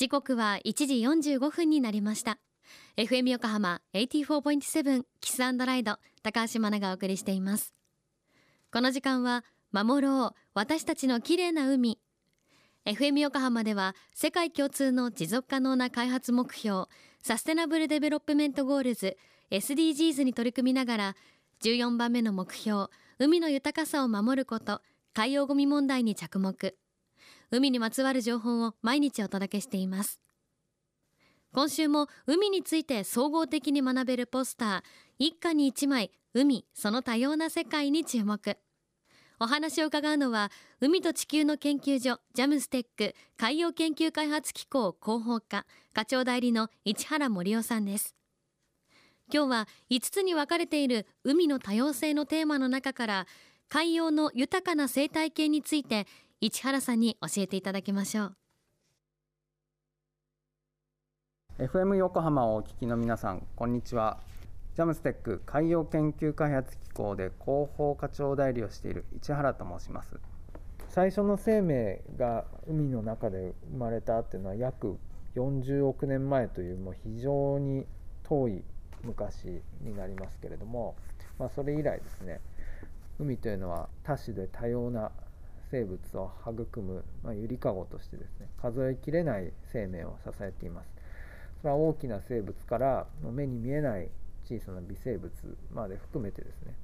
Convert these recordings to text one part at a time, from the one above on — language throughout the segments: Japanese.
時刻は1時45分になりました。FM 横浜84.7 Kiss & Ride 高橋真奈がお送りしています。この時間は守ろう私たちの綺麗な海。FM 横浜では世界共通の持続可能な開発目標 Sustainable Development Goals SDGs に取り組みながら14番目の目標海の豊かさを守ること海洋ゴミ問題に着目。海にまつわる情報を毎日お届けしています。今週も海について総合的に学べるポスター一家に一枚海その多様な世界に注目。お話を伺うのは海と地球の研究所ジャムステック海洋研究開発機構広報課課長代理の市原森夫さんです。今日は5つに分かれている海の多様性のテーマの中から海洋の豊かな生態系について市原さんに教えていただきましょう。FM 横浜をお聞きの皆さんこんにちは。ジャムステック海洋研究開発機構で広報課長代理をしている市原と申します。最初の生命が海の中で生まれたっていうのは約40億年前というもう非常に遠い昔になりますけれども、まあ、それ以来ですね。海というのは多種で多様な生物を育む、まあ、ゆりかごとしてですね数えきれない生命を支えています。それは大きな生物から目に見えない小さな微生物まで含めてですね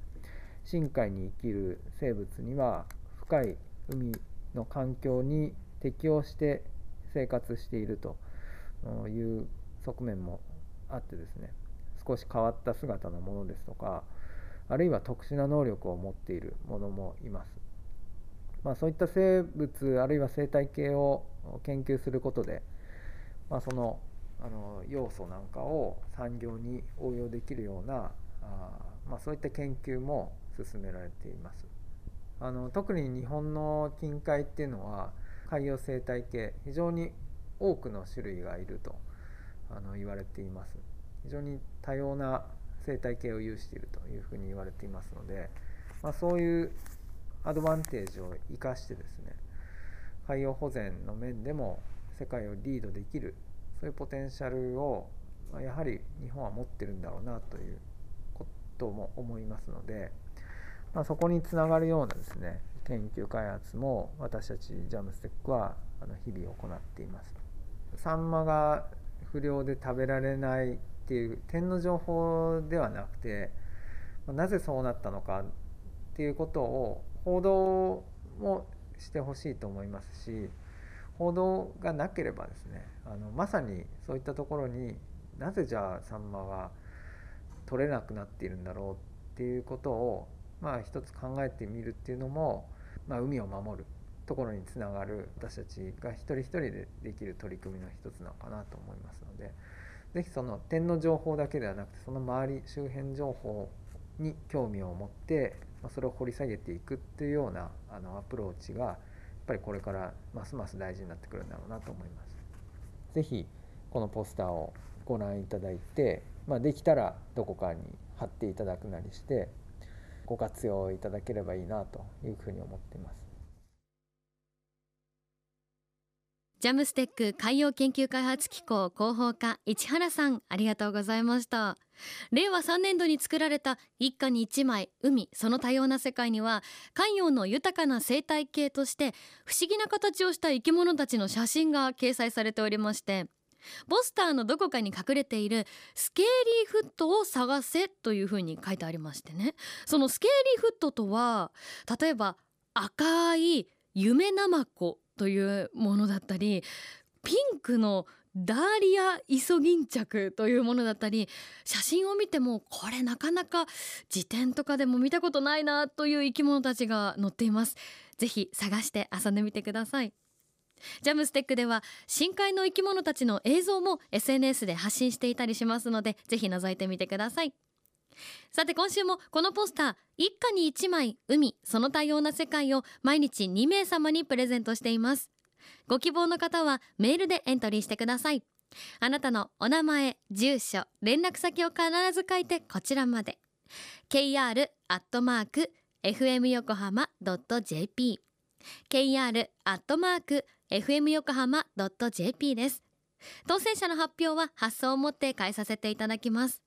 深海に生きる生物には深い海の環境に適応して生活しているという側面もあってですね少し変わった姿のものですとかあるいは特殊な能力を持っているものもいます、まあ、そういった生物あるいは生態系を研究することで、まあ、そのあの要素なんかを産業に応用できるようなあ、まあ、そういった研究も進められています。あの特に日本の近海っていうのは海洋生態系非常に多くの種類がいるとあの言われています。非常に多様な生態系を有しているというふうに言われていますので、まあ、そういうアドバンテージを生かしてですね海洋保全の面でも世界をリードできるそういうポテンシャルをやはり日本は持ってるんだろうなということも思いますので、まあ、そこにつながるようなですね研究開発も私たちジャムステックはあの日々行っています。サンマが不良で食べられないっていう点の情報ではなくてなぜそうなったのかっていうことを報道もしてほしいと思いますし報道がなければですねあのまさにそういったところになぜじゃあサンマは取れなくなっているんだろうっていうことをまあ一つ考えてみるっていうのも、まあ、海を守るところにつながる私たちが一人一人でできる取り組みの一つなのかなと思いますので是非その点の情報だけではなくてその周り周辺情報に興味を持ってまそれを掘り下げていくっていうようなあのアプローチがやっぱりこれからますます大事になってくるんだろうなと思います。是非このポスターをご覧いただいて、まあ、できたらどこかに貼っていただくなりしてご活用いただければいいなというふうに思っています。ジャムステック海洋研究開発機構広報課市原さんありがとうございました。令和3年度に作られた一家に一枚海その多様な世界には海洋の豊かな生態系として不思議な形をした生き物たちの写真が掲載されておりましてポスターのどこかに隠れているスケーリーフットを探せというふうに書いてありましてね。そのスケーリーフットとは例えば赤い夢ナマコというものだったりピンクのダーリアイソギンチャクというものだったり写真を見てもこれなかなか辞典とかでも見たことないなという生き物たちが載っています。ぜひ探して遊んでみてください。ジャムステックでは深海の生き物たちの映像も SNS で発信していたりしますのでぜひ覗いてみてください。さて今週もこのポスター一家に一枚海その多様な世界を毎日2名様にプレゼントしています。ご希望の方はメールでエントリーしてください。あなたのお名前住所連絡先を必ず書いてこちらまで。kr アットマーク fm 横浜 .jp kr アットマーク fm 横浜 .jp です。当選者の発表は発送をもって返させていただきます。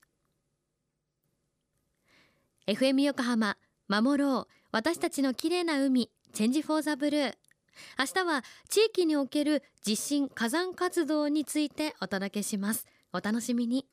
FM 横浜守ろう。私たちの綺麗な海チェンジフォーザブルー。明日は地域における地震火山活動についてお届けします。お楽しみに。